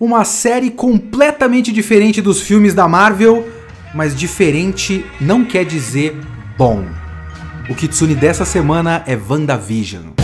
Uma série completamente diferente dos filmes da Marvel, mas diferente não quer dizer bom. O Kitsune dessa semana é WandaVision.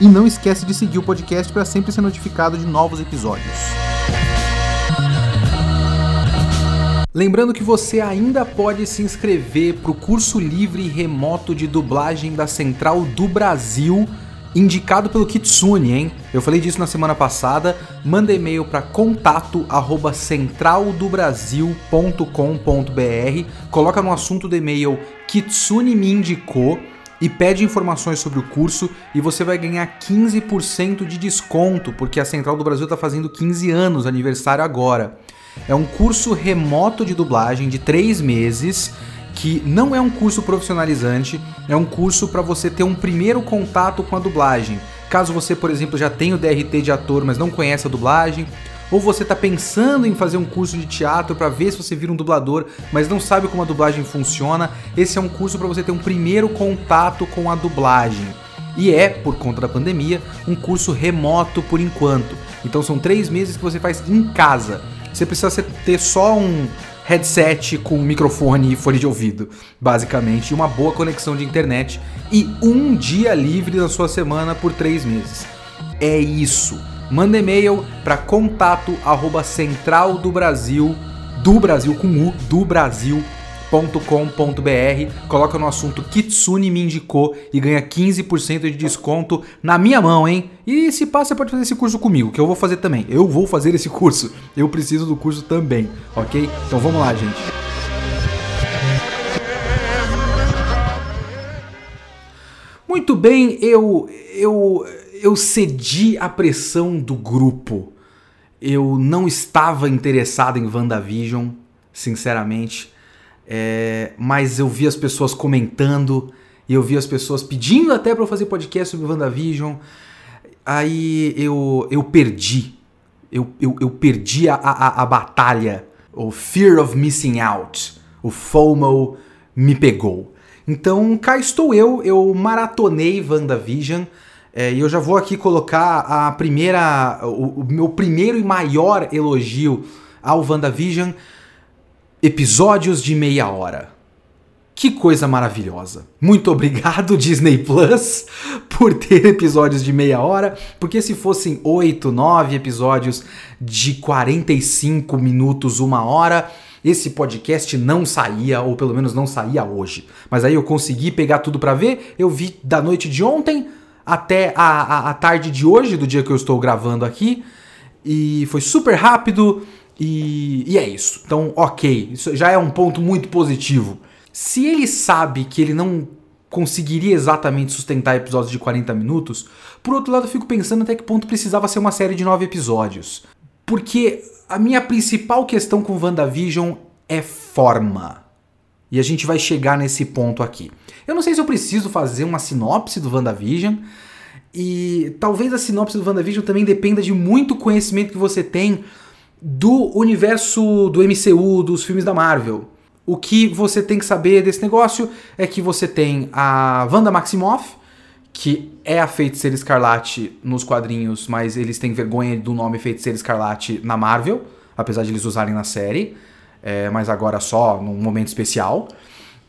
e não esquece de seguir o podcast para sempre ser notificado de novos episódios. Lembrando que você ainda pode se inscrever para o curso livre e remoto de dublagem da Central do Brasil, indicado pelo Kitsune, hein? Eu falei disso na semana passada. Manda e-mail para contato@centraldobrasil.com.br. Coloca no assunto do e-mail Kitsune me indicou e pede informações sobre o curso e você vai ganhar 15% de desconto, porque a Central do Brasil está fazendo 15 anos, aniversário agora. É um curso remoto de dublagem de 3 meses, que não é um curso profissionalizante, é um curso para você ter um primeiro contato com a dublagem. Caso você, por exemplo, já tenha o DRT de ator, mas não conhece a dublagem, ou você está pensando em fazer um curso de teatro para ver se você vira um dublador, mas não sabe como a dublagem funciona, esse é um curso para você ter um primeiro contato com a dublagem. E é, por conta da pandemia, um curso remoto por enquanto. Então são três meses que você faz em casa. Você precisa ter só um headset com microfone e fone de ouvido, basicamente, e uma boa conexão de internet e um dia livre na sua semana por três meses. É isso manda e-mail para contato arroba central do Brasil, do Brasil com U, do Brasil .com.br, coloca no assunto Kitsune me indicou e ganha 15% de desconto na minha mão, hein? E se passa, você pode fazer esse curso comigo, que eu vou fazer também. Eu vou fazer esse curso. Eu preciso do curso também, ok? Então vamos lá, gente. Muito bem, eu eu eu cedi à pressão do grupo. Eu não estava interessado em WandaVision, sinceramente. É, mas eu vi as pessoas comentando e eu vi as pessoas pedindo até para eu fazer podcast sobre WandaVision. Aí eu, eu perdi. Eu, eu, eu perdi a, a, a batalha. O Fear of Missing Out. O FOMO me pegou. Então cá estou eu, eu maratonei WandaVision. É, e eu já vou aqui colocar a primeira, o, o, meu primeiro e maior elogio ao WandaVision: episódios de meia hora. Que coisa maravilhosa. Muito obrigado, Disney Plus, por ter episódios de meia hora, porque se fossem 8, 9 episódios de 45 minutos, uma hora, esse podcast não saía, ou pelo menos não saía hoje. Mas aí eu consegui pegar tudo para ver, eu vi da noite de ontem até a, a, a, tarde de hoje, do dia que eu estou gravando aqui. E foi super rápido. E, e é isso. Então, ok. Isso já é um ponto muito positivo. Se ele sabe que ele não conseguiria exatamente sustentar episódios de 40 minutos, por outro lado, eu fico pensando até que ponto precisava ser uma série de 9 episódios. Porque a minha principal questão com WandaVision é forma. E a gente vai chegar nesse ponto aqui. Eu não sei se eu preciso fazer uma sinopse do WandaVision. E talvez a sinopse do WandaVision também dependa de muito conhecimento que você tem do universo do MCU, dos filmes da Marvel. O que você tem que saber desse negócio é que você tem a Wanda Maximoff, que é a Feiticeira Escarlate nos quadrinhos, mas eles têm vergonha do nome Feiticeira Escarlate na Marvel, apesar de eles usarem na série é, mas agora só num momento especial.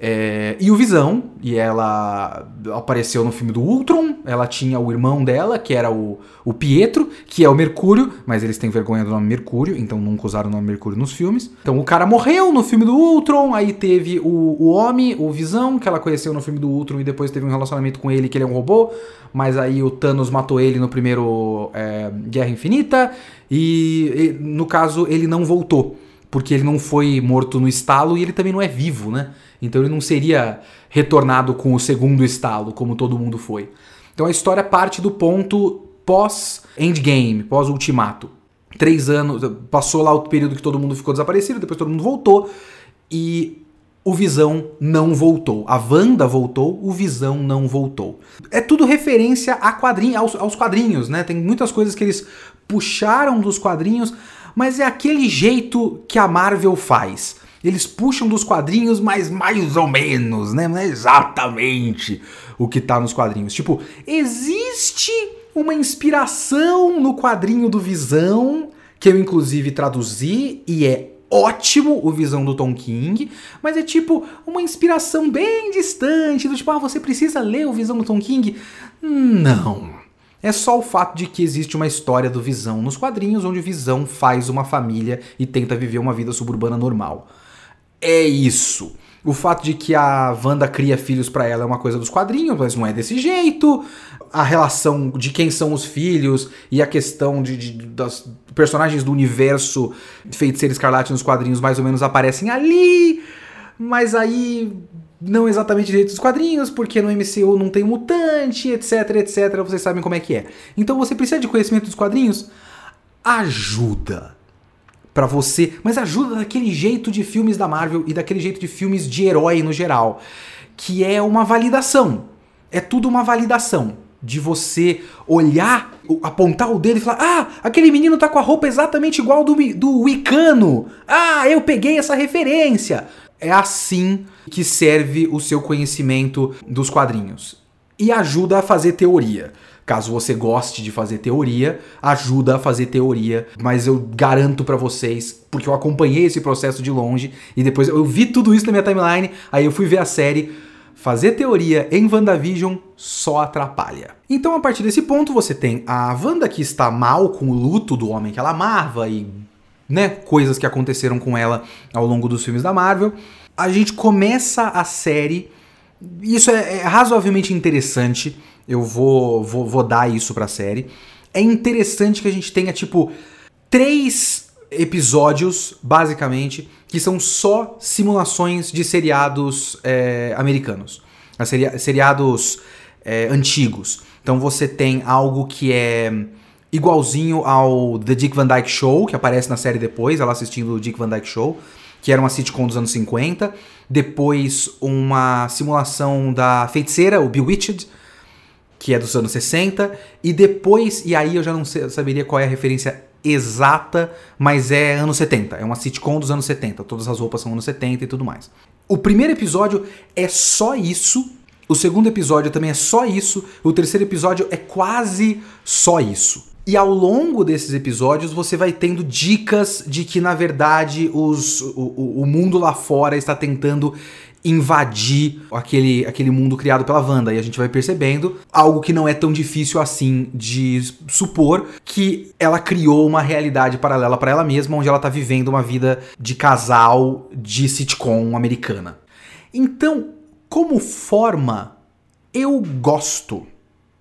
É, e o Visão, e ela apareceu no filme do Ultron, ela tinha o irmão dela, que era o, o Pietro, que é o Mercúrio, mas eles têm vergonha do nome Mercúrio, então nunca usaram o nome Mercúrio nos filmes. Então o cara morreu no filme do Ultron, aí teve o, o Homem, o Visão, que ela conheceu no filme do Ultron e depois teve um relacionamento com ele, que ele é um robô, mas aí o Thanos matou ele no primeiro é, Guerra Infinita, e, e no caso ele não voltou. Porque ele não foi morto no estalo e ele também não é vivo, né? Então ele não seria retornado com o segundo estalo, como todo mundo foi. Então a história parte do ponto pós-endgame, pós-ultimato. Três anos, passou lá o período que todo mundo ficou desaparecido, depois todo mundo voltou e o Visão não voltou. A Wanda voltou, o Visão não voltou. É tudo referência a quadrinho, aos, aos quadrinhos, né? Tem muitas coisas que eles puxaram dos quadrinhos, mas é aquele jeito que a Marvel faz. Eles puxam dos quadrinhos, mas mais ou menos, né? Não é exatamente o que tá nos quadrinhos. Tipo, existe uma inspiração no quadrinho do Visão, que eu inclusive traduzi e é ótimo o Visão do Tom King, mas é tipo uma inspiração bem distante, do tipo, ah, você precisa ler o Visão do Tom King? Não. É só o fato de que existe uma história do Visão nos quadrinhos, onde Visão faz uma família e tenta viver uma vida suburbana normal. É isso. O fato de que a Wanda cria filhos para ela é uma coisa dos quadrinhos, mas não é desse jeito. A relação de quem são os filhos e a questão de, de das personagens do universo Feiticeiro Escarlate nos quadrinhos mais ou menos aparecem ali. Mas aí não exatamente do jeito dos quadrinhos, porque no MCU não tem mutante, etc, etc. Vocês sabem como é que é. Então você precisa de conhecimento dos quadrinhos? Ajuda para você, mas ajuda daquele jeito de filmes da Marvel e daquele jeito de filmes de herói no geral, que é uma validação. É tudo uma validação de você olhar, apontar o dedo e falar: "Ah, aquele menino tá com a roupa exatamente igual do do Wicano. Ah, eu peguei essa referência." É assim que serve o seu conhecimento dos quadrinhos. E ajuda a fazer teoria. Caso você goste de fazer teoria, ajuda a fazer teoria, mas eu garanto para vocês, porque eu acompanhei esse processo de longe e depois eu vi tudo isso na minha timeline, aí eu fui ver a série. Fazer teoria em WandaVision só atrapalha. Então, a partir desse ponto, você tem a Wanda que está mal com o luto do homem que ela amava e né, coisas que aconteceram com ela ao longo dos filmes da Marvel. A gente começa a série. Isso é, é razoavelmente interessante eu vou, vou, vou dar isso pra série. É interessante que a gente tenha, tipo, três episódios, basicamente, que são só simulações de seriados é, americanos. Seri seriados é, antigos. Então você tem algo que é igualzinho ao The Dick Van Dyke Show, que aparece na série depois, ela assistindo o Dick Van Dyke Show, que era uma sitcom dos anos 50. Depois uma simulação da feiticeira, o Bewitched, que é dos anos 60, e depois, e aí eu já não sei, saberia qual é a referência exata, mas é anos 70, é uma sitcom dos anos 70, todas as roupas são anos 70 e tudo mais. O primeiro episódio é só isso, o segundo episódio também é só isso, o terceiro episódio é quase só isso. E ao longo desses episódios você vai tendo dicas de que, na verdade, os, o, o mundo lá fora está tentando invadir aquele, aquele mundo criado pela Wanda. E a gente vai percebendo algo que não é tão difícil assim de supor que ela criou uma realidade paralela para ela mesma, onde ela tá vivendo uma vida de casal de sitcom americana. Então, como forma, eu gosto.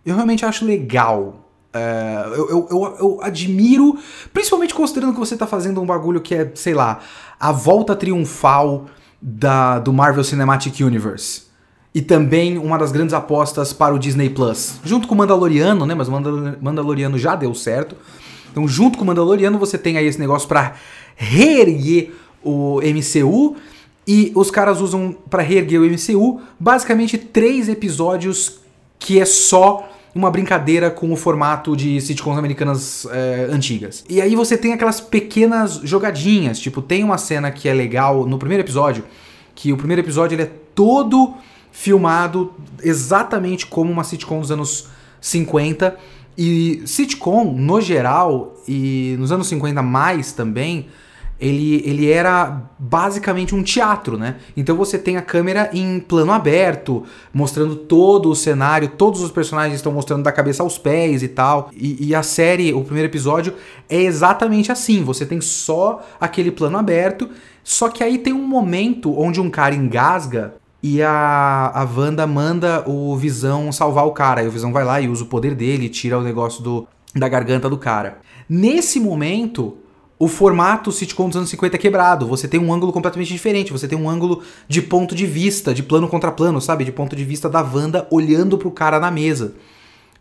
Eu realmente acho legal é, eu, eu, eu, eu, admiro, principalmente considerando que você tá fazendo um bagulho que é, sei lá, a volta triunfal da, do Marvel Cinematic Universe. E também uma das grandes apostas para o Disney Plus. Junto com o Mandaloriano, né? Mas o Mandaloriano já deu certo. Então, junto com o Mandaloriano, você tem aí esse negócio para reerguer o MCU. E os caras usam para reerguer o MCU basicamente três episódios que é só uma brincadeira com o formato de sitcoms americanas é, antigas. E aí você tem aquelas pequenas jogadinhas, tipo, tem uma cena que é legal no primeiro episódio, que o primeiro episódio ele é todo filmado exatamente como uma sitcom dos anos 50. E sitcom, no geral, e nos anos 50 mais também, ele, ele era basicamente um teatro, né? Então você tem a câmera em plano aberto, mostrando todo o cenário, todos os personagens estão mostrando da cabeça aos pés e tal. E, e a série, o primeiro episódio, é exatamente assim: você tem só aquele plano aberto, só que aí tem um momento onde um cara engasga e a, a Wanda manda o Visão salvar o cara. E o Visão vai lá e usa o poder dele, tira o negócio do, da garganta do cara. Nesse momento, o formato sitcom dos anos 50 é quebrado. Você tem um ângulo completamente diferente. Você tem um ângulo de ponto de vista, de plano contra plano, sabe? De ponto de vista da Wanda olhando pro cara na mesa.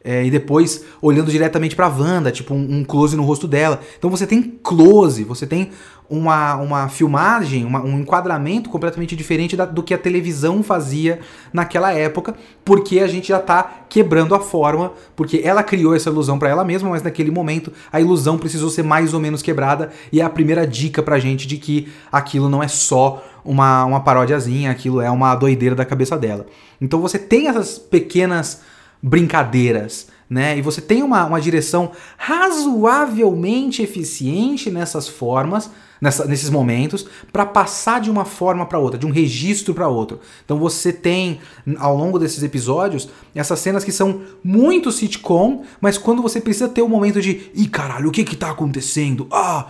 É, e depois olhando diretamente pra Wanda, tipo um, um, close no rosto dela. Então você tem close, você tem uma, uma filmagem, uma, um enquadramento completamente diferente da, do que a televisão fazia naquela época, porque a gente já tá quebrando a forma, porque ela criou essa ilusão para ela mesma, mas naquele momento a ilusão precisou ser mais ou menos quebrada, e é a primeira dica pra gente de que aquilo não é só uma, uma paródiazinha, aquilo é uma doideira da cabeça dela. Então você tem essas pequenas brincadeiras né? E você tem uma, uma direção razoavelmente eficiente nessas formas, nessa, nesses momentos, para passar de uma forma para outra, de um registro para outro. Então você tem, ao longo desses episódios, essas cenas que são muito sitcom, mas quando você precisa ter o um momento de, ih, caralho, o que que tá acontecendo? Ah,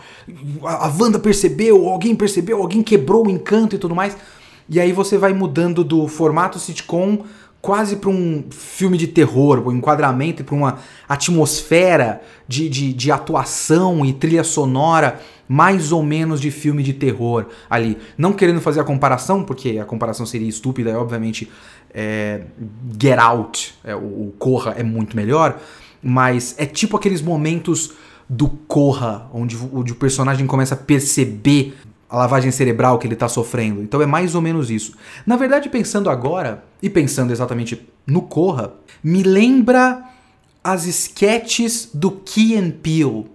a, a Wanda percebeu, alguém percebeu, alguém quebrou o encanto e tudo mais. E aí você vai mudando do formato sitcom quase para um filme de terror, um enquadramento, para uma atmosfera de, de, de, atuação e trilha sonora mais ou menos de filme de terror ali. Não querendo fazer a comparação, porque a comparação seria estúpida, e obviamente é, Get Out, é, o, o Corra é muito melhor, mas é tipo aqueles momentos do Corra, onde, onde o personagem começa a perceber a lavagem cerebral que ele está sofrendo. Então é mais ou menos isso. Na verdade, pensando agora, e pensando exatamente no Corra, me lembra as sketches do Key and Peele.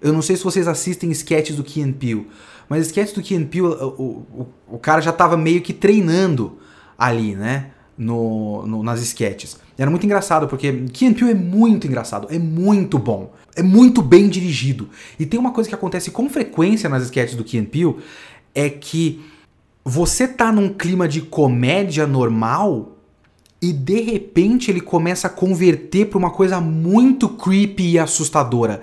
Eu não sei se vocês assistem sketches do Key and Peele, mas sketches do Key and Peele, o, o, o cara já estava meio que treinando ali, né? No, no, nas sketches. Era muito engraçado, porque Key and Peele é muito engraçado, é muito bom é muito bem dirigido. E tem uma coisa que acontece com frequência nas sketches do Key Peele, é que você tá num clima de comédia normal e de repente ele começa a converter para uma coisa muito creepy e assustadora.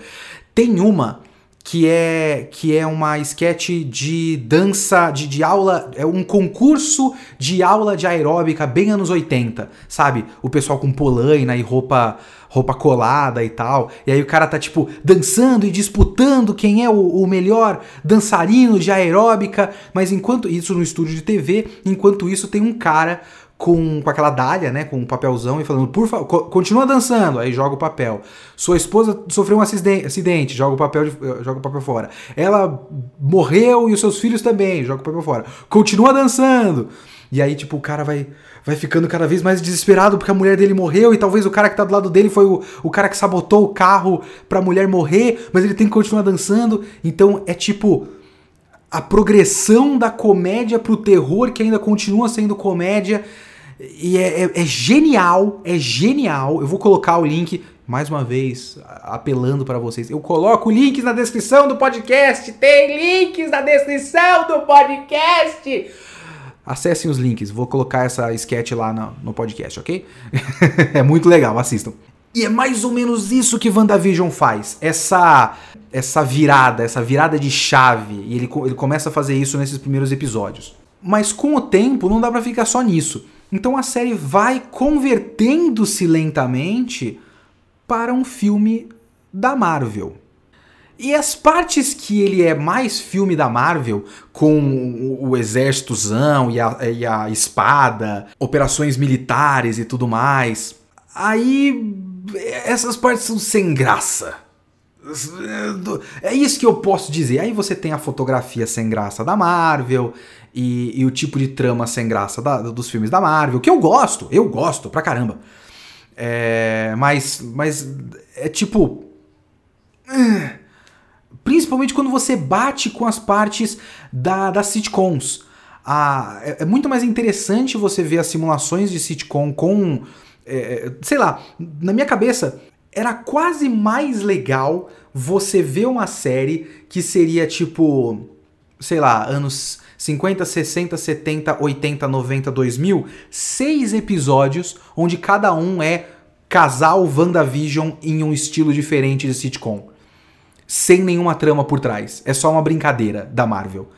Tem uma que é que é uma sketch de dança, de, de aula, é um concurso de aula de aeróbica bem anos 80, sabe? O pessoal com polaina e roupa roupa colada e tal. E aí o cara tá, tipo, dançando e disputando quem é o, o melhor dançarino de aeróbica. Mas enquanto isso no estúdio de TV, enquanto isso tem um cara com, com aquela dália, né, com um papelzão e falando, por favor, continua dançando, aí joga o papel. Sua esposa sofreu um acidente, joga o papel, de, eh, joga o papel fora. Ela morreu e os seus filhos também, joga o papel fora. Continua dançando. E aí, tipo, o cara vai, vai ficando cada vez mais desesperado porque a mulher dele morreu e talvez o cara que tá do lado dele foi o, o cara que sabotou o carro pra mulher morrer, mas ele tem que continuar dançando. Então é tipo a progressão da comédia pro terror que ainda continua sendo comédia. E é, é, é genial, é genial. Eu vou colocar o link mais uma vez, apelando para vocês. Eu coloco links na descrição do podcast. Tem links na descrição do podcast. Acessem os links, vou colocar essa sketch lá no, no podcast, ok? é muito legal, assistam. E é mais ou menos isso que WandaVision faz. Essa essa virada, essa virada de chave. E ele, ele começa a fazer isso nesses primeiros episódios. Mas com o tempo não dá pra ficar só nisso. Então a série vai convertendo-se lentamente para um filme da Marvel. E as partes que ele é mais filme da Marvel, com o, exércitozão e a, e a espada, operações militares e tudo mais, aí essas partes são sem graça. É isso que eu posso dizer. Aí você tem a fotografia sem graça da Marvel e, e o tipo de trama sem graça da, dos filmes da Marvel, que eu gosto, eu gosto pra caramba. É, mas, mas é tipo. Uh, Principalmente quando você bate com as partes da, das sitcoms. Ah, é, é, muito mais interessante você ver as simulações de sitcom com. É, sei lá, na minha cabeça, era quase mais legal você ver uma série que seria tipo. Sei lá, anos 50, 60, 70, 80, 90, 2000. Seis episódios onde cada um é casal WandaVision em um estilo diferente de sitcom sem nenhuma trama por trás. É só uma brincadeira da Marvel.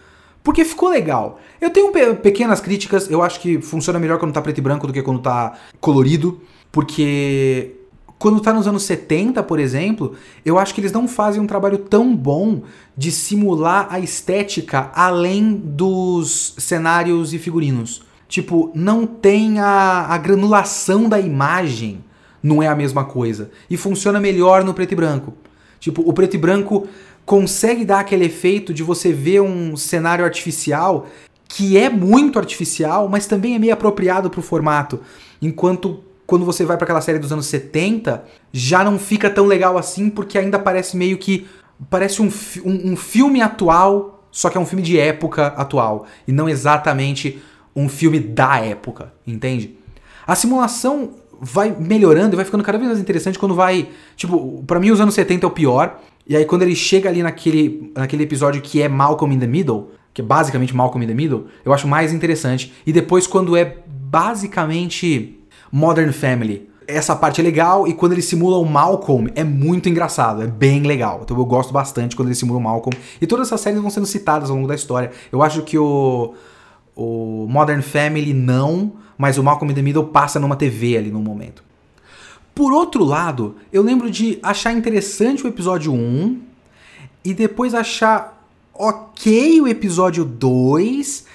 Porque ficou legal. Eu tenho pe pequenas críticas, eu acho que funciona melhor quando tá preto e branco do que quando tá colorido, porque Quando tá nos anos 70, por exemplo, eu acho que eles não fazem um trabalho tão bom de simular a estética além dos cenários e figurinos. Tipo, não tem a, a granulação da imagem, não é a mesma coisa. E funciona melhor no preto e branco. Tipo, o preto e branco consegue dar aquele efeito de você ver um cenário artificial que é muito artificial, mas também é meio apropriado para o formato. Enquanto quando você vai para aquela série dos anos 70, já não fica tão legal assim, porque ainda parece meio que. Parece um, um, um filme atual, só que é um filme de época atual. E não exatamente um filme da época, entende? A simulação vai melhorando e vai ficando cada vez mais interessante quando vai. Tipo, para mim os anos 70 é o pior. E aí quando ele chega ali naquele, naquele episódio que é Malcolm in the Middle, que é basicamente Malcolm in the Middle, eu acho mais interessante. E depois quando é basicamente Modern Family, essa parte é legal e quando ele simula o Malcolm é muito engraçado, é bem legal. Então eu gosto bastante quando ele simula o Malcolm. E todas essas séries vão sendo citadas ao longo da história. Eu acho que o, o Modern Family não, mas o Malcolm in the Middle passa numa TV ali no momento. Por outro lado, eu lembro de achar interessante o episódio 1 e depois achar ok o episódio 2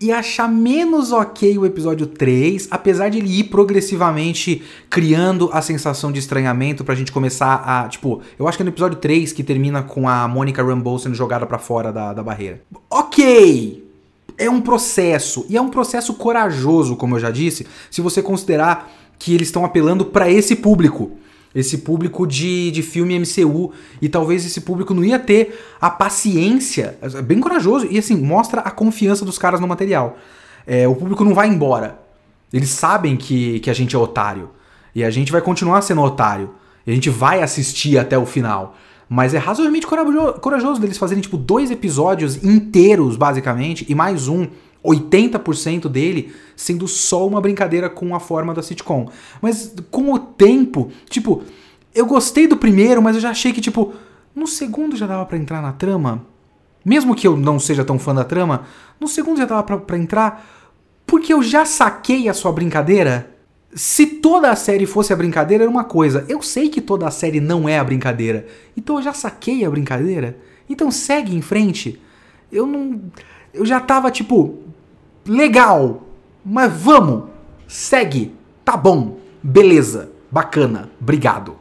e achar menos ok o episódio 3, apesar de ele ir progressivamente criando a sensação de estranhamento pra gente começar a. Tipo, eu acho que é no episódio 3 que termina com a Monica Rambeau sendo jogada para fora da, da barreira. Ok! É um processo, e é um processo corajoso, como eu já disse, se você considerar que eles estão apelando para esse público esse público de, de filme MCU. E talvez esse público não ia ter a paciência. É bem corajoso. E assim, mostra a confiança dos caras no material. É, o público não vai embora. Eles sabem que, que a gente é otário. E a gente vai continuar sendo otário. E a gente vai assistir até o final. Mas é razoavelmente corajoso deles fazerem, tipo, dois episódios inteiros, basicamente, e mais um 80% dele sendo só uma brincadeira com a forma da sitcom. Mas com o tempo, tipo, eu gostei do primeiro, mas eu já achei que, tipo, no segundo já dava para entrar na trama. Mesmo que eu não seja tão fã da trama, no segundo já dava pra, pra entrar, porque eu já saquei a sua brincadeira. Se toda a série fosse a brincadeira, era uma coisa. Eu sei que toda a série não é a brincadeira. Então eu já saquei a brincadeira. Então segue em frente. Eu não. Eu já tava tipo, legal, mas vamos, segue, tá bom, beleza, bacana, obrigado.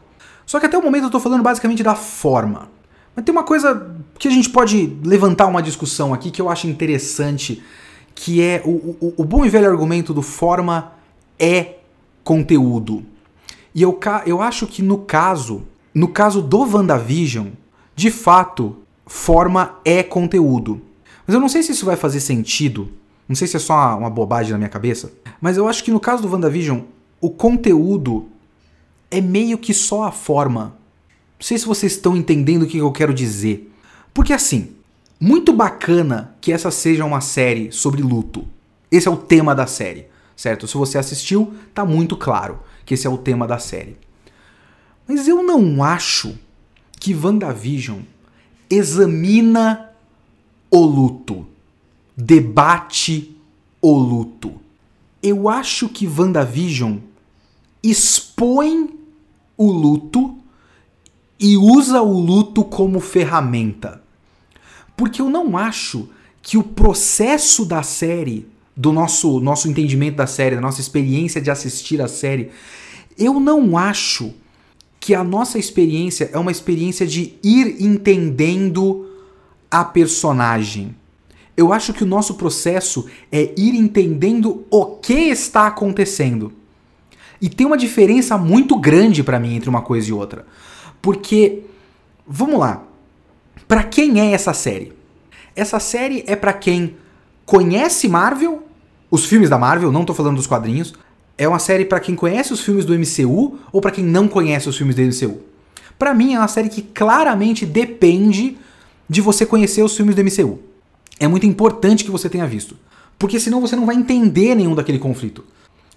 Só que até o momento eu tô falando basicamente da forma. Mas tem uma coisa que a gente pode levantar uma discussão aqui que eu acho interessante, que é o, o, o bom e velho argumento do forma é conteúdo. E eu, eu acho que no caso, no caso do WandaVision, de fato, forma é conteúdo. Mas eu não sei se isso vai fazer sentido não sei se é só uma bobagem na minha cabeça, mas eu acho que no caso do WandaVision, o conteúdo é meio que só a forma. Não sei se vocês estão entendendo o que eu quero dizer. Porque assim, muito bacana que essa seja uma série sobre luto. Esse é o tema da série, certo? Se você assistiu, tá muito claro que esse é o tema da série. Mas eu não acho que WandaVision examina o luto debate o luto. Eu acho que WandaVision expõe o luto e usa o luto como ferramenta. Porque eu não acho que o processo da série, do nosso, nosso entendimento da série, da nossa experiência de assistir a série, eu não acho que a nossa experiência é uma experiência de ir entendendo a personagem. Eu acho que o nosso processo é ir entendendo o que está acontecendo. E tem uma diferença muito grande para mim entre uma coisa e outra. Porque, vamos lá, para quem é essa série? Essa série é para quem conhece Marvel, os filmes da Marvel, não tô falando dos quadrinhos. É uma série para quem conhece os filmes do MCU ou para quem não conhece os filmes do MCU. Para mim é uma série que claramente depende de você conhecer os filmes do MCU é muito importante que você tenha visto. Porque senão você não vai entender nenhum daquele conflito.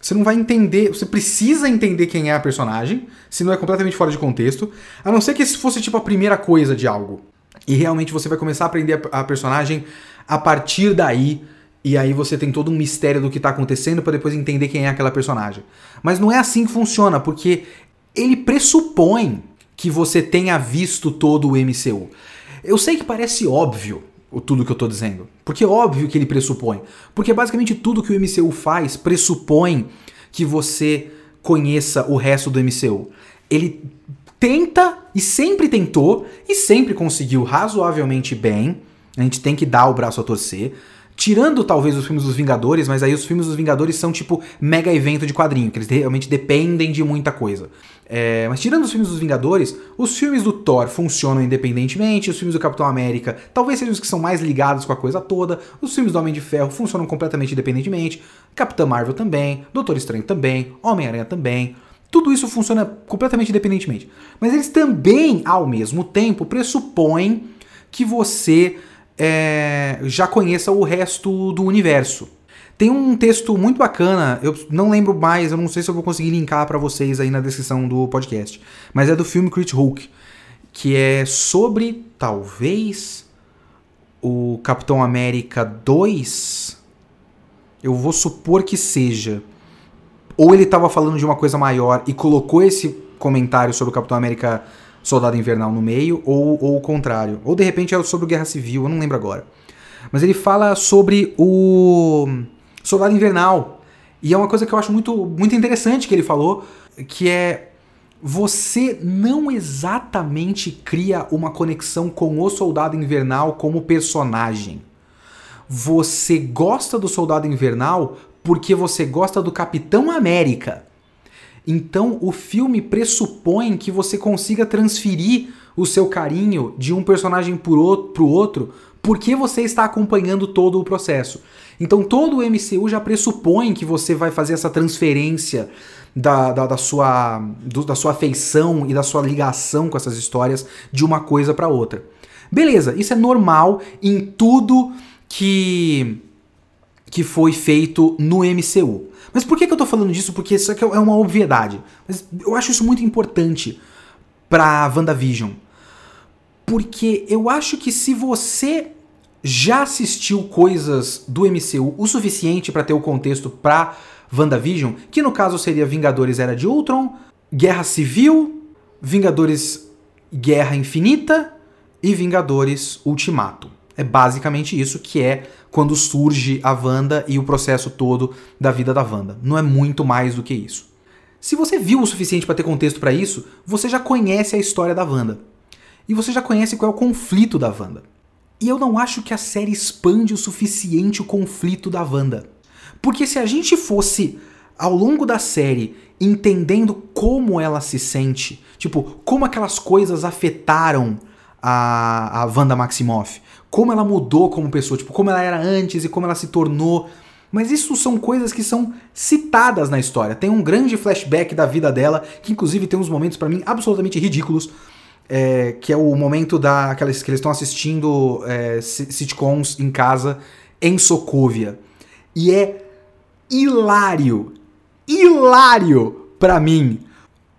Você não vai entender, você precisa entender quem é a personagem, senão é completamente fora de contexto. A não ser que isso fosse tipo a primeira coisa de algo. E realmente você vai começar a aprender a personagem a partir daí. E aí você tem todo um mistério do que está acontecendo para depois entender quem é aquela personagem. Mas não é assim que funciona, porque ele pressupõe que você tenha visto todo o MCU. Eu sei que parece óbvio o tudo que eu tô dizendo, porque é óbvio que ele pressupõe, porque basicamente tudo que o MCU faz pressupõe que você conheça o resto do MCU. Ele tenta e sempre tentou e sempre conseguiu razoavelmente bem. A gente tem que dar o braço a torcer. Tirando talvez os filmes dos Vingadores, mas aí os filmes dos Vingadores são tipo mega evento de quadrinho, que eles realmente dependem de muita coisa. É, mas tirando os filmes dos Vingadores, os filmes do Thor funcionam independentemente, os filmes do Capitão América talvez sejam os que são mais ligados com a coisa toda, os filmes do Homem de Ferro funcionam completamente independentemente, Capitã Marvel também, Doutor Estranho também, Homem-Aranha também. Tudo isso funciona completamente independentemente. Mas eles também, ao mesmo tempo, pressupõem que você é, já conheça o resto do universo. Tem um texto muito bacana, eu não lembro mais, eu não sei se eu vou conseguir linkar para vocês aí na descrição do podcast, mas é do filme Crit Hulk, que é sobre, talvez, o Capitão América 2. Eu vou supor que seja. Ou ele estava falando de uma coisa maior e colocou esse comentário sobre o Capitão América Soldado Invernal no meio, ou, ou o contrário. Ou de repente é sobre Guerra Civil, eu não lembro agora. Mas ele fala sobre o Soldado Invernal. E é uma coisa que eu acho muito, muito interessante que ele falou, que é você não exatamente cria uma conexão com o Soldado Invernal como personagem. Você gosta do Soldado Invernal porque você gosta do Capitão América. Então o filme pressupõe que você consiga transferir o seu carinho de um personagem para o outro porque você está acompanhando todo o processo. Então todo o MCU já pressupõe que você vai fazer essa transferência da, da, da sua, do, da sua afeição e da sua ligação com essas histórias de uma coisa para outra. Beleza, isso é normal em tudo que, que foi feito no MCU. Mas por que, que eu tô falando disso? Porque isso aqui é uma obviedade. Mas eu acho isso muito importante pra WandaVision. Porque eu acho que se você já assistiu coisas do MCU o suficiente para ter o contexto pra WandaVision, que no caso seria Vingadores Era de Ultron, Guerra Civil, Vingadores Guerra Infinita e Vingadores Ultimato. É basicamente isso que é quando surge a Wanda e o processo todo da vida da Wanda. Não é muito mais do que isso. Se você viu o suficiente para ter contexto para isso, você já conhece a história da Wanda. E você já conhece qual é o conflito da Wanda. E eu não acho que a série expande o suficiente o conflito da Wanda. Porque se a gente fosse ao longo da série entendendo como ela se sente, tipo, como aquelas coisas afetaram a, a Wanda Maximoff, como ela mudou como pessoa, tipo, como ela era antes e como ela se tornou. Mas isso são coisas que são citadas na história. Tem um grande flashback da vida dela, que inclusive tem uns momentos para mim absolutamente ridículos. É, que é o momento da, que eles estão assistindo é, sitcoms em casa em Sokovia. E é hilário, hilário para mim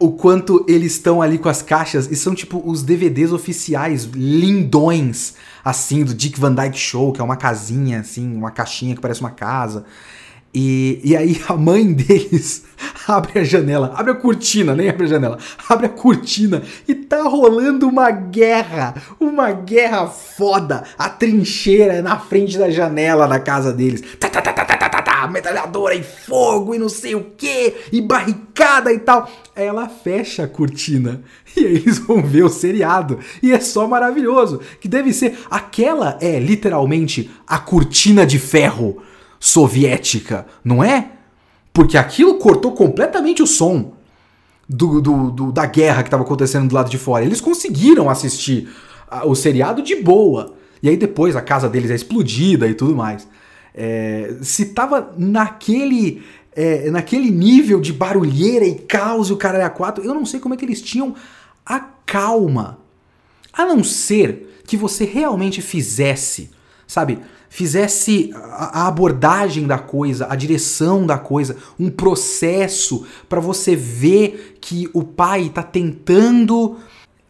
o quanto eles estão ali com as caixas e são tipo os DVDs oficiais lindões assim do Dick Van Dyke Show, que é uma casinha assim, uma caixinha que parece uma casa. E, e aí a mãe deles abre a janela, abre a cortina, nem abre a janela, abre a cortina e tá rolando uma guerra, uma guerra foda. A trincheira é na frente da janela da casa deles. Tá, tá, tá, tá, tá, tá, tá, tá, metralhadora e fogo e não sei o que, e barricada e tal. Aí ela fecha a cortina e aí eles vão ver o seriado. E é só maravilhoso. Que deve ser. Aquela é literalmente a cortina de ferro soviética, não é? Porque aquilo cortou completamente o som do, do, do da guerra que estava acontecendo do lado de fora. Eles conseguiram assistir o seriado de boa. E aí depois a casa deles é explodida e tudo mais. É, se tava naquele é, naquele nível de barulheira e caos e o cara era quatro, eu não sei como é que eles tinham a calma. A não ser que você realmente fizesse, sabe, fizesse a abordagem da coisa, a direção da coisa, um processo para você ver que o pai está tentando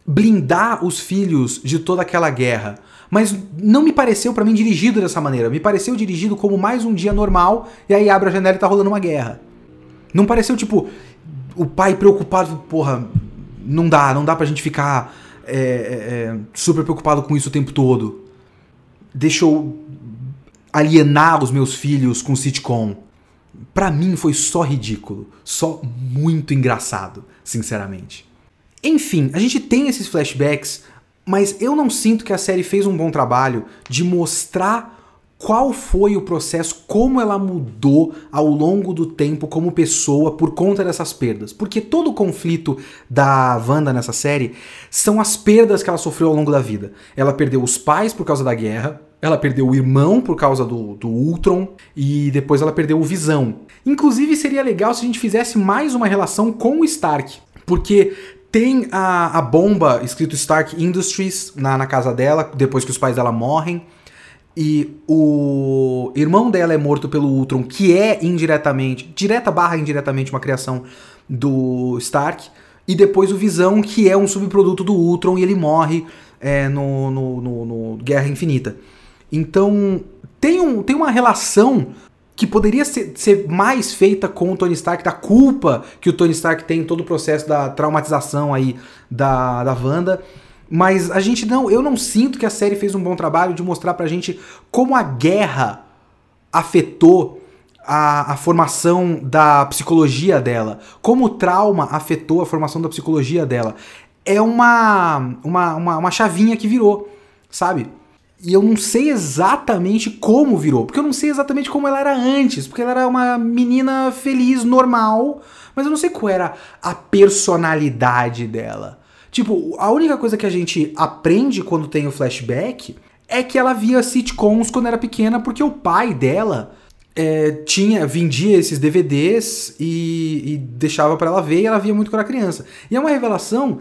blindar os filhos de toda aquela guerra. Mas não me pareceu para mim dirigido dessa maneira. Me pareceu dirigido como mais um dia normal e aí abre a janela e tá rolando uma guerra. Não pareceu tipo o pai preocupado, porra, não dá, não dá pra gente ficar é, é, é, super preocupado com isso o tempo todo. Deixa eu alienar os meus filhos com sitcom. Pra mim foi só ridículo, só muito engraçado, sinceramente. Enfim, a gente tem esses flashbacks, mas eu não sinto que a série fez um bom trabalho de mostrar qual foi o processo, como ela mudou ao longo do tempo como pessoa por conta dessas perdas. Porque todo o conflito da Wanda nessa série são as perdas que ela sofreu ao longo da vida. Ela perdeu os pais por causa da guerra, ela perdeu o irmão por causa do, do Ultron e depois ela perdeu o Visão. Inclusive seria legal se a gente fizesse mais uma relação com o Stark. Porque tem a, a bomba escrito Stark Industries na, na casa dela, depois que os pais dela morrem e o irmão dela é morto pelo Ultron, que é indiretamente, direta barra indiretamente uma criação do Stark, e depois o Visão, que é um subproduto do Ultron, e ele morre é, no, no, no, no, Guerra Infinita. Então tem, um, tem uma relação que poderia ser, ser, mais feita com o Tony Stark, da culpa que o Tony Stark tem em todo o processo da traumatização aí da, da Wanda mas a gente não, eu não sinto que a série fez um bom trabalho de mostrar pra gente como a guerra afetou a, a, formação da psicologia dela, como o trauma afetou a formação da psicologia dela. É uma, uma, uma, uma chavinha que virou, sabe? E eu não sei exatamente como virou, porque eu não sei exatamente como ela era antes, porque ela era uma menina feliz, normal, mas eu não sei qual era a personalidade dela. Tipo, a única coisa que a gente aprende quando tem o flashback é que ela via sitcoms quando era pequena porque o pai dela é, tinha vendia esses DVDs e, e deixava para ela ver e ela via muito quando era criança. E é uma revelação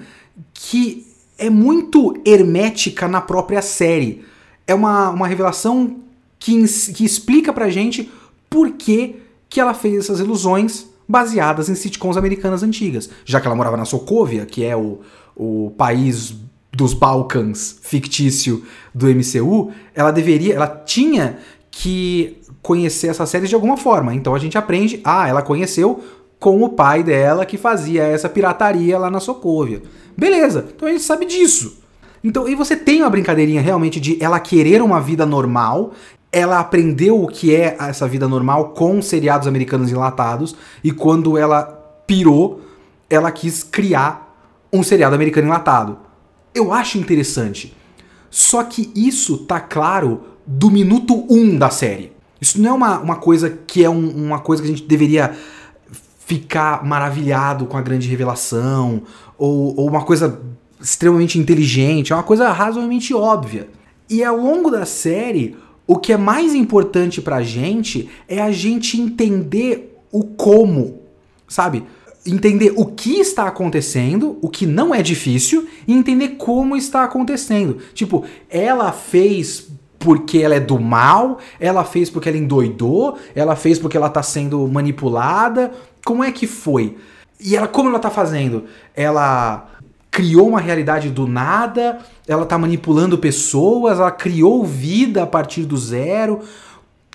que é muito hermética na própria série. É uma, uma revelação que, que explica pra gente por que, que ela fez essas ilusões baseadas em sitcoms americanas antigas. Já que ela morava na Sokovia, que é o, o país dos Balcãs fictício do MCU, ela deveria, ela tinha que conhecer essa série de alguma forma. Então a gente aprende, ah, ela conheceu com o pai dela que fazia essa pirataria lá na Sokovia. Beleza, então a gente sabe disso. Então, e você tem uma brincadeirinha realmente de ela querer uma vida normal, ela aprendeu o que é essa vida normal com seriados americanos enlatados, e quando ela pirou, ela quis criar um seriado americano enlatado. Eu acho interessante. Só que isso tá claro do minuto 1 um da série. Isso não é uma, uma coisa que é um, uma coisa que a gente deveria ficar maravilhado com a grande revelação, ou, ou uma coisa extremamente inteligente, é uma coisa razoavelmente óbvia. E ao longo da série, o que é mais importante pra gente é a gente entender o como, sabe? entender o que está acontecendo, o que não é difícil, e entender como está acontecendo. Tipo, ela fez porque ela é do mal, ela fez porque ela endoidou, ela fez porque ela está sendo manipulada. Como é que foi? E ela, como ela está fazendo? Ela criou uma realidade do nada, ela está manipulando pessoas, ela criou vida a partir do zero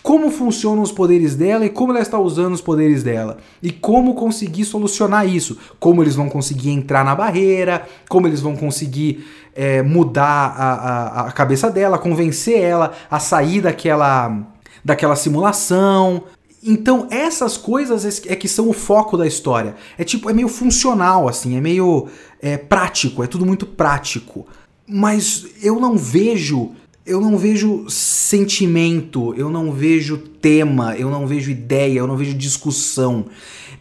como funcionam os poderes dela e como ela está usando os poderes dela. E como conseguir solucionar isso. Como eles vão conseguir entrar na barreira, como eles vão conseguir é, mudar a, a, a cabeça dela, convencer ela a sair daquela, daquela simulação. Então, essas coisas é que são o foco da história. É tipo, é meio funcional, assim, é meio é, prático, é tudo muito prático. Mas eu não vejo eu não vejo sentimento, eu não vejo tema, eu não vejo ideia, eu não vejo discussão.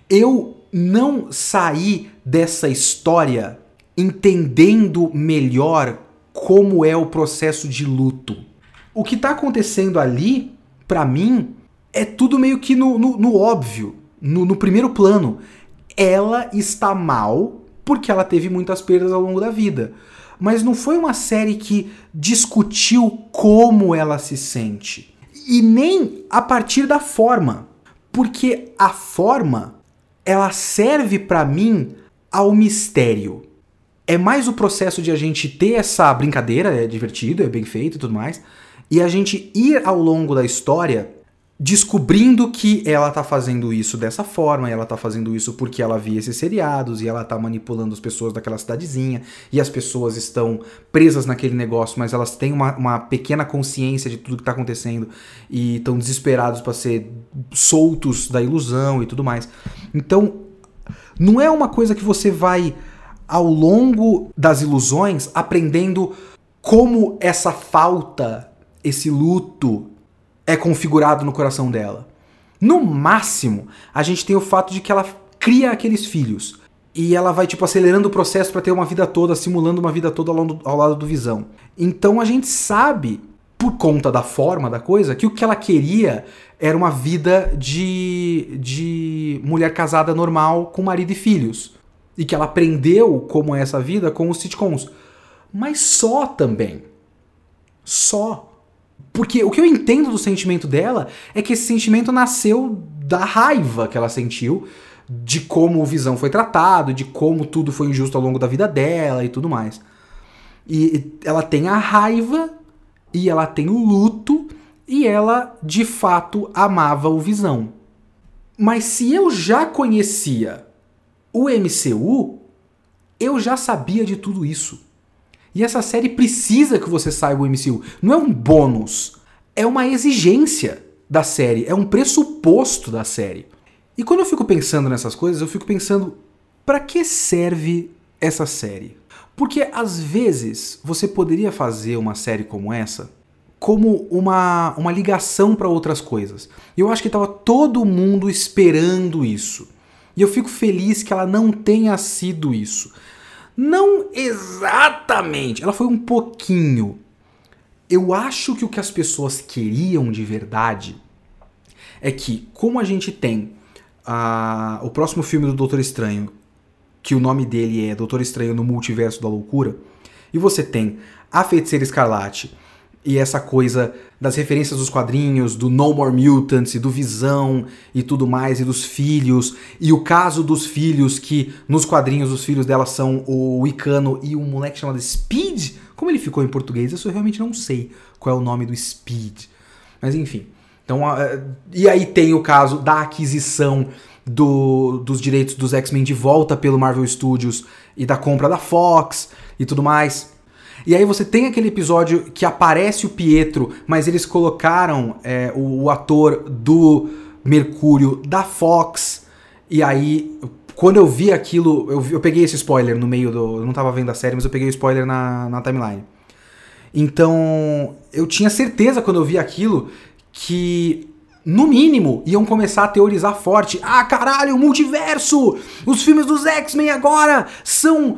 Eu não saí dessa história entendendo melhor como é o processo de luto. O que está acontecendo ali, para mim, é tudo meio que no, no, no óbvio, no, no primeiro plano. Ela está mal porque ela teve muitas perdas ao longo da vida mas não foi uma série que discutiu como ela se sente. E nem a partir da forma. Porque a forma, ela serve para mim ao mistério. É mais o processo de a gente ter essa brincadeira, é divertido, é bem feito e tudo mais, e a gente ir ao longo da história descobrindo que ela tá fazendo isso dessa forma, ela tá fazendo isso porque ela via esses seriados, e ela tá manipulando as pessoas daquela cidadezinha, e as pessoas estão presas naquele negócio, mas elas têm uma, uma pequena consciência de tudo que tá acontecendo, e estão desesperados para ser soltos da ilusão e tudo mais. Então, não é uma coisa que você vai, ao longo das ilusões, aprendendo como essa falta, esse luto, é configurado no coração dela. No máximo, a gente tem o fato de que ela cria aqueles filhos. E ela vai, tipo, acelerando o processo para ter uma vida toda, simulando uma vida toda ao ao lado do Visão. Então a gente sabe, por conta da forma da coisa, que o que ela queria era uma vida de, de mulher casada normal com marido e filhos. E que ela aprendeu como é essa vida com os sitcoms. Mas só também. Só. Porque o que eu entendo do sentimento dela é que esse sentimento nasceu da raiva que ela sentiu de como o Visão foi tratado, de como tudo foi injusto ao longo da vida dela e tudo mais. E ela tem a raiva e ela tem o luto e ela de fato amava o Visão. Mas se eu já conhecia o MCU, eu já sabia de tudo isso. E essa série precisa que você saiba o MCU. Não é um bônus, é uma exigência da série, é um pressuposto da série. E quando eu fico pensando nessas coisas, eu fico pensando para que serve essa série? Porque às vezes você poderia fazer uma série como essa como uma, uma ligação para outras coisas. Eu acho que estava todo mundo esperando isso. E eu fico feliz que ela não tenha sido isso. Não exatamente, ela foi um pouquinho. Eu acho que o que as pessoas queriam de verdade é que, como a gente tem uh, o próximo filme do Doutor Estranho, que o nome dele é Doutor Estranho no Multiverso da Loucura, e você tem a Feiticeira Escarlate e essa coisa das referências dos quadrinhos, do No More Mutants e do Visão e tudo mais, e dos filhos, e o caso dos filhos, que nos quadrinhos os filhos dela são o Icano e um moleque chamado Speed. Como ele ficou em português, isso eu realmente não sei qual é o nome do Speed. Mas enfim. Então, e aí tem o caso da aquisição do, dos direitos dos X-Men de volta pelo Marvel Studios e da compra da Fox e tudo mais. E aí você tem aquele episódio que aparece o Pietro, mas eles colocaram é, o, o ator do Mercúrio da Fox. E aí, quando eu vi aquilo, eu, eu peguei esse spoiler no meio do. Eu não tava vendo a série, mas eu peguei o spoiler na, na timeline. Então, eu tinha certeza quando eu vi aquilo que no mínimo, iam começar a teorizar forte. Ah, caralho, multiverso! Os filmes dos X-Men agora são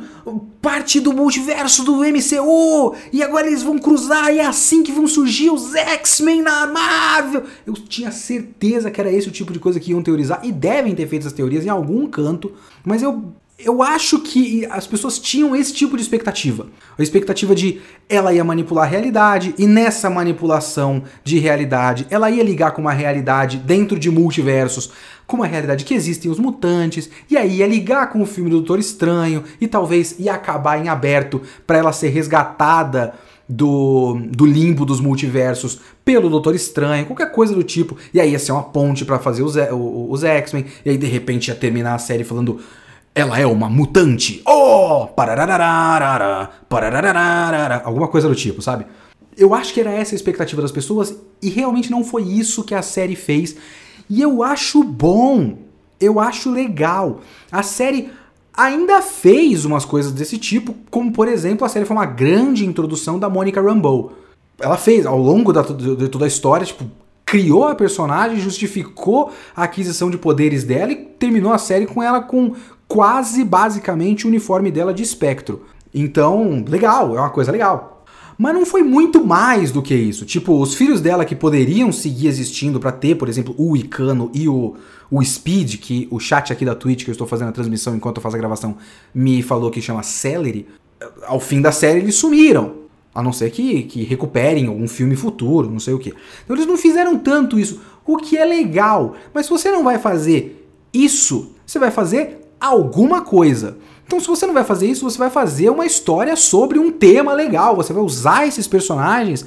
parte do multiverso do MCU! E agora eles vão cruzar e é assim que vão surgir os X-Men na Marvel! Eu tinha certeza que era esse o tipo de coisa que iam teorizar e devem ter feito essas teorias em algum canto, mas eu eu acho que as pessoas tinham esse tipo de expectativa. A expectativa de ela ia manipular a realidade e nessa manipulação de realidade ela ia ligar com uma realidade dentro de multiversos, com uma realidade que existem os mutantes, e aí ia ligar com o filme do Doutor Estranho e talvez ia acabar em aberto para ela ser resgatada do, do limbo dos multiversos pelo Doutor Estranho, qualquer coisa do tipo. E aí ia ser uma ponte para fazer os, os X-Men, e aí de repente ia terminar a série falando ela é uma mutante. Oh! Pararararara, pararararara, alguma coisa do tipo, sabe? Eu acho que era essa a expectativa das pessoas e realmente não foi isso que a série fez. E eu acho bom. Eu acho legal. A série ainda fez umas coisas desse tipo, como por exemplo, a série foi uma grande introdução da Monica Rambeau. Ela fez, ao longo da, de toda a história, tipo, criou a personagem, justificou a aquisição de poderes dela e terminou a série com ela com quase basicamente o uniforme dela de espectro. Então, legal, é uma coisa legal. Mas não foi muito mais do que isso. Tipo, os filhos dela que poderiam seguir existindo para ter, por exemplo, o Icano e o, o Speed, que o chat aqui da Twitch que eu estou fazendo a transmissão enquanto eu faço a gravação me falou que chama Celery, ao fim da série eles sumiram. A não ser que, que recuperem algum filme futuro, não sei o que. Então eles não fizeram tanto isso, o que é legal. Mas se você não vai fazer isso, você vai fazer alguma coisa. Então, se você não vai fazer isso, você vai fazer uma história sobre um tema legal. Você vai usar esses personagens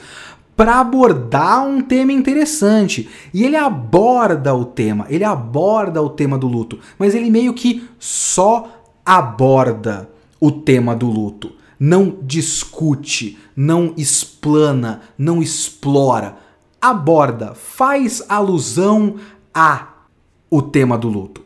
para abordar um tema interessante. E ele aborda o tema, ele aborda o tema do luto, mas ele meio que só aborda o tema do luto. Não discute, não explana, não explora. Aborda, faz alusão a o tema do luto.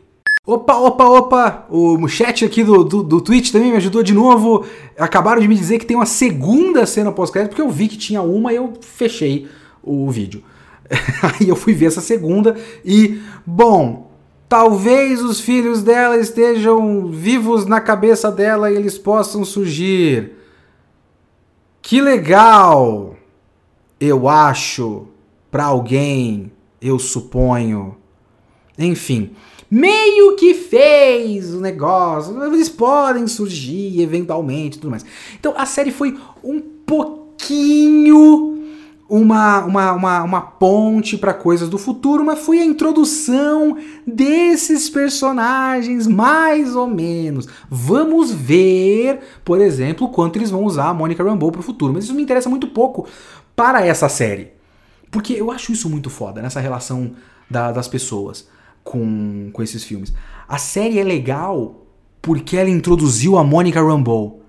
Opa, opa, opa! O chat aqui do, do, do Twitch também me ajudou de novo. Acabaram de me dizer que tem uma segunda cena pós-crédito, porque eu vi que tinha uma e eu fechei o vídeo. Aí eu fui ver essa segunda e, bom, talvez os filhos dela estejam vivos na cabeça dela e eles possam surgir. Que legal! Eu acho, para alguém, eu suponho. Enfim meio que fez o negócio. Eles podem surgir eventualmente tudo mais. Então a série foi um pouquinho uma, uma, uma, uma ponte para coisas do futuro, mas foi a introdução desses personagens, mais ou menos. Vamos ver, por exemplo, quanto eles vão usar a Monica Rambeau para o futuro. Mas isso me interessa muito pouco para essa série. Porque eu acho isso muito foda, nessa relação da, das pessoas com, com esses filmes. A série é legal porque ela introduziu a Monica Rambeau.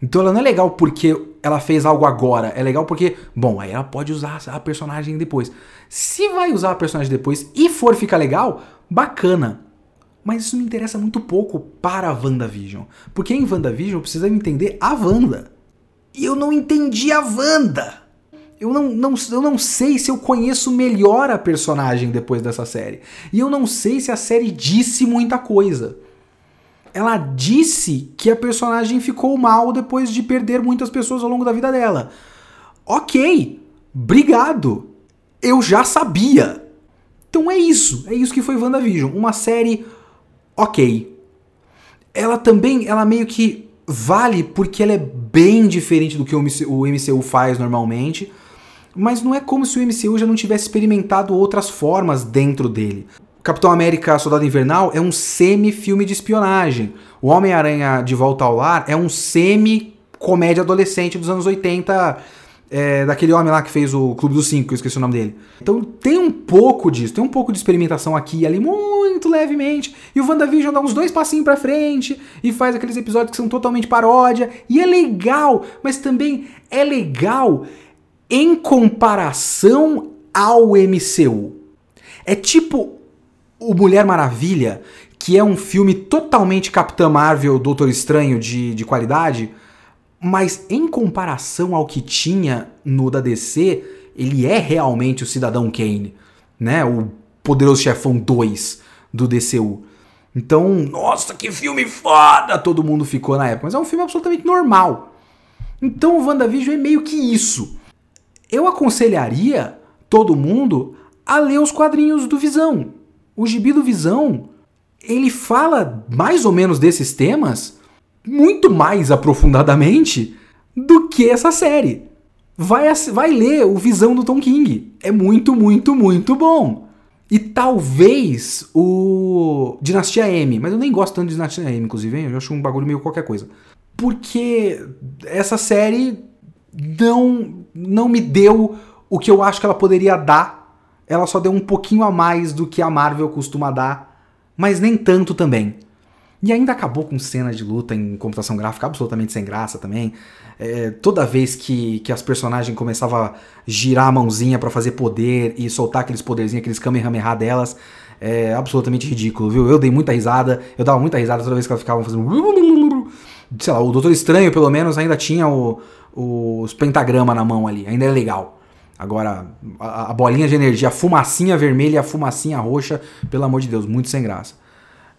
Então ela não é legal porque ela fez algo agora, é legal porque, bom, aí ela pode usar a personagem depois. Se vai usar a personagem depois e for ficar legal, bacana. Mas isso me interessa muito pouco para a WandaVision. Porque em WandaVision eu preciso entender a Wanda. E eu não entendi a Wanda eu não, não, eu não sei se eu conheço melhor a personagem depois dessa série. E eu não sei se a série disse muita coisa. Ela disse que a personagem ficou mal depois de perder muitas pessoas ao longo da vida dela. Ok, obrigado. Eu já sabia. Então é isso. É isso que foi WandaVision. Uma série ok. Ela também, ela meio que vale porque ela é bem diferente do que o MCU faz normalmente mas não é como se o MCU já não tivesse experimentado outras formas dentro dele. Capitão América Soldado Invernal é um semi-filme de espionagem. O Homem-Aranha de Volta ao Lar é um semi-comédia adolescente dos anos 80, é, daquele homem lá que fez o Clube dos Cinco, eu esqueci o nome dele. Então tem um pouco disso, tem um pouco de experimentação aqui e ali, muito levemente. E o WandaVision dá uns dois passinhos pra frente e faz aqueles episódios que são totalmente paródia. E é legal, mas também é legal em comparação ao MCU. É tipo o Mulher Maravilha, que é um filme totalmente Capitã Marvel, Doutor Estranho de, de qualidade, mas em comparação ao que tinha no da DC, ele é realmente o Cidadão Kane, né? O Poderoso Chefão 2 do DCU. Então, nossa, que filme foda! Todo mundo ficou na época. Mas é um filme absolutamente normal. Então o WandaVision é meio que isso eu aconselharia todo mundo a ler os quadrinhos do Visão. O gibi do Visão, ele fala mais ou menos desses temas muito mais aprofundadamente do que essa série. Vai, vai ler o Visão do Tom King. É muito, muito, muito bom. E talvez o Dinastia M, mas eu nem gosto tanto de Dinastia M, inclusive, hein? eu acho um bagulho meio qualquer coisa. Porque essa série não, não me deu o que eu acho que ela poderia dar. Ela só deu um pouquinho a mais do que a Marvel costuma dar, mas nem tanto também. E ainda acabou com cenas de luta em computação gráfica absolutamente sem graça também. É, toda vez que, que as personagens começavam a girar a mãozinha para fazer poder e soltar aqueles poderzinhos, aqueles Kamehameha delas, é absolutamente ridículo, viu? Eu dei muita risada, eu dava muita risada toda vez que elas ficavam fazendo. Sei lá, o Doutor Estranho, pelo menos, ainda tinha o, os pentagrama na mão ali, ainda é legal. Agora, a, a, bolinha de energia, a fumacinha vermelha e a fumacinha roxa, pelo amor de Deus, muito sem graça.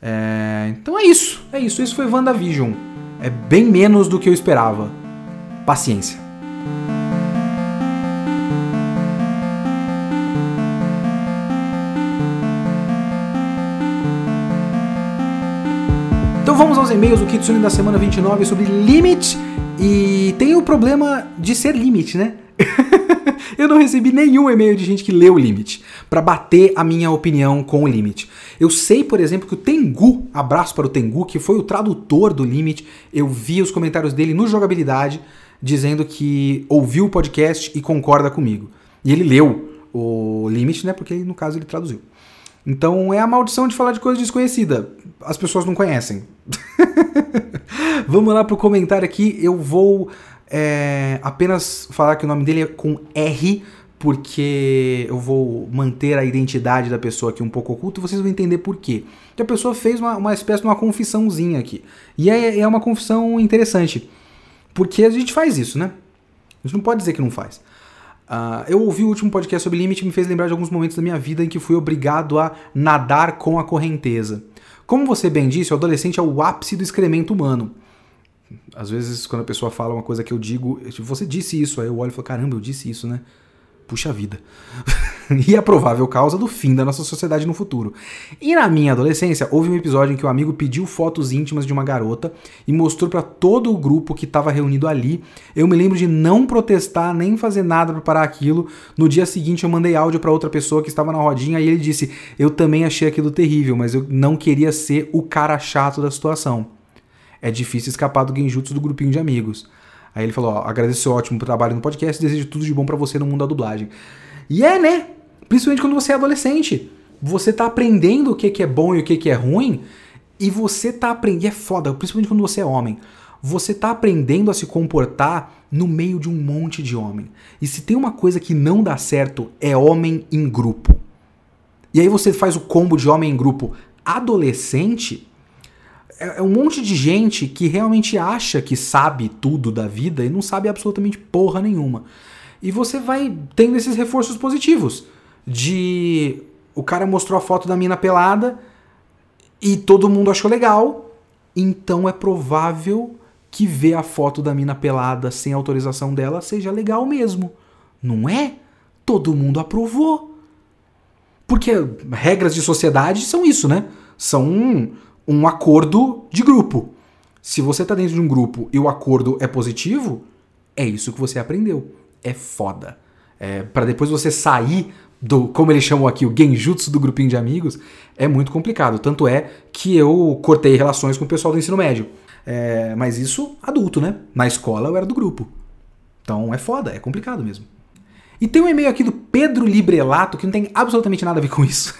É, então é isso, é isso. Isso foi WandaVision. É bem menos do que eu esperava. Paciência. Então vamos aos e-mails do Kitsune da semana 29 sobre Limit e tem o problema de ser limite, né? eu não recebi nenhum e-mail de gente que leu o limite para bater a minha opinião com o limite. Eu sei, por exemplo, que o Tengu, abraço para o Tengu, que foi o tradutor do limite, eu vi os comentários dele no jogabilidade. dizendo que ouviu o podcast e concorda comigo. E ele leu o limite, né? Porque no caso ele traduziu. Então é a maldição de falar de coisa desconhecida. As pessoas não conhecem. Vamos lá pro comentário aqui. Eu vou é, apenas falar que o nome dele é com R, porque eu vou manter a identidade da pessoa aqui um pouco oculta e vocês vão entender por quê. Que a pessoa fez uma, uma espécie de uma confissãozinha aqui. E é, é uma confissão interessante. Porque a gente faz isso, né? A gente não pode dizer que não faz. Uh, eu ouvi o último podcast sobre limite e me fez lembrar de alguns momentos da minha vida em que fui obrigado a nadar com a correnteza. Como você bem disse, o adolescente é o ápice do excremento humano. Às vezes, quando a pessoa fala uma coisa que eu digo, você disse isso, aí eu olho e falo, caramba, eu disse isso, né? Puxa vida. e a provável causa do fim da nossa sociedade no futuro. E na minha adolescência, houve um episódio em que o um amigo pediu fotos íntimas de uma garota e mostrou para todo o grupo que estava reunido ali. Eu me lembro de não protestar nem fazer nada para parar aquilo. No dia seguinte, eu mandei áudio para outra pessoa que estava na rodinha e ele disse: Eu também achei aquilo terrível, mas eu não queria ser o cara chato da situação. É difícil escapar do genjutsu do grupinho de amigos. Aí ele falou: ó, agradeço seu ótimo trabalho no podcast, desejo tudo de bom para você no mundo da dublagem. E é, né? Principalmente quando você é adolescente. Você tá aprendendo o que, que é bom e o que, que é ruim, e você tá aprendendo. E é foda, principalmente quando você é homem. Você tá aprendendo a se comportar no meio de um monte de homem. E se tem uma coisa que não dá certo, é homem em grupo. E aí você faz o combo de homem em grupo adolescente, é, é um monte de gente que realmente acha que sabe tudo da vida e não sabe absolutamente porra nenhuma. E você vai tendo esses reforços positivos. De o cara mostrou a foto da mina pelada e todo mundo achou legal, então é provável que ver a foto da mina pelada sem autorização dela seja legal mesmo. Não é? Todo mundo aprovou. Porque regras de sociedade são isso, né? São um acordo de grupo. Se você está dentro de um grupo e o acordo é positivo, é isso que você aprendeu. É foda. É, para depois você sair do, como eles chamam aqui, o genjutsu do grupinho de amigos, é muito complicado. Tanto é que eu cortei relações com o pessoal do ensino médio. É, mas isso adulto, né? Na escola eu era do grupo. Então é foda, é complicado mesmo. E tem um e-mail aqui do Pedro Librelato que não tem absolutamente nada a ver com isso.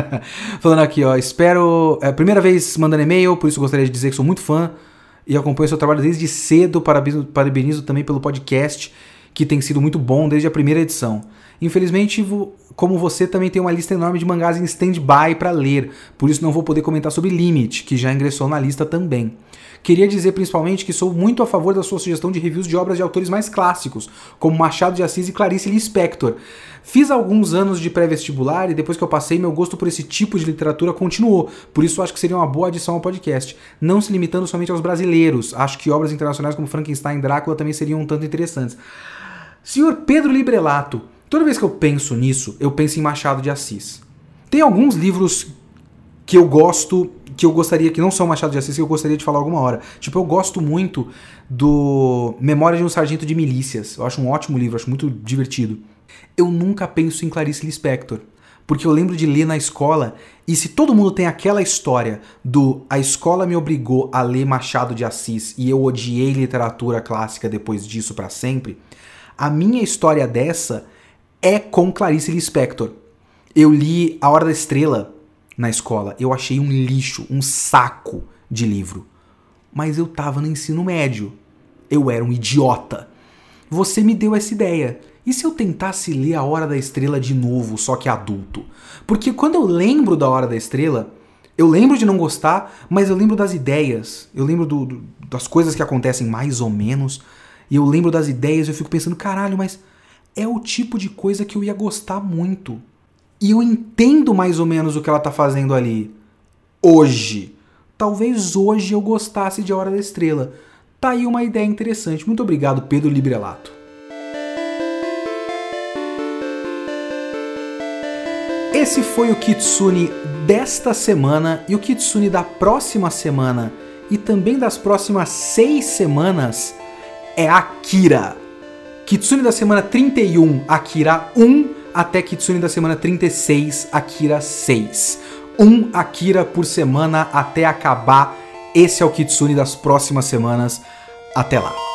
Falando aqui, ó, espero. É primeira vez mandando e-mail, por isso gostaria de dizer que sou muito fã e acompanho seu trabalho desde cedo. Parabenizo, parabenizo também pelo podcast, que tem sido muito bom desde a primeira edição. Infelizmente, como você, também tem uma lista enorme de mangás em stand-by para ler, por isso não vou poder comentar sobre Limit, que já ingressou na lista também. Queria dizer principalmente que sou muito a favor da sua sugestão de reviews de obras de autores mais clássicos, como Machado de Assis e Clarice Lispector. Fiz alguns anos de pré-vestibular e depois que eu passei, meu gosto por esse tipo de literatura continuou, por isso acho que seria uma boa adição ao podcast, não se limitando somente aos brasileiros. Acho que obras internacionais como Frankenstein e Drácula também seriam um tanto interessantes. Senhor Pedro Librelato, toda vez que eu penso nisso, eu penso em Machado de Assis. Tem alguns livros que eu gosto, que eu gostaria, que não são Machado de Assis, que eu gostaria de falar alguma hora. Tipo, eu gosto muito do Memória de um Sargento de Milícias. Eu acho um ótimo livro, acho muito divertido. Eu nunca penso em Clarice Lispector. Porque eu lembro de ler na escola, e se todo mundo tem aquela história do a escola me obrigou a ler Machado de Assis e eu odiei literatura clássica depois disso para sempre, a minha história dessa é com Clarice Lispector. Eu li A Hora da Estrela, na escola. Eu achei um lixo, um saco de livro. Mas eu tava no ensino médio. Eu era um idiota. Você me deu essa ideia. E se eu tentasse ler A Hora da Estrela de novo, só que adulto? Porque quando eu lembro da Hora da Estrela, eu lembro de não gostar, mas eu lembro das ideias. Eu lembro do, do, das coisas que acontecem mais ou menos. E eu lembro das ideias e eu fico pensando, caralho, mas é o tipo de coisa que eu ia gostar muito. E eu entendo mais ou menos o que ela tá fazendo ali. Hoje. Talvez hoje eu gostasse de A Hora da Estrela. Tá aí uma ideia interessante. Muito obrigado, Pedro Librelato. Esse foi o Kitsune desta semana e o Kitsune da próxima semana e também das próximas seis semanas é Akira. Kitsune da semana 31, Akira 1 até Kitsune da semana 36, Akira 6. Um Akira por semana até acabar. Esse é o Kitsune das próximas semanas. Até lá.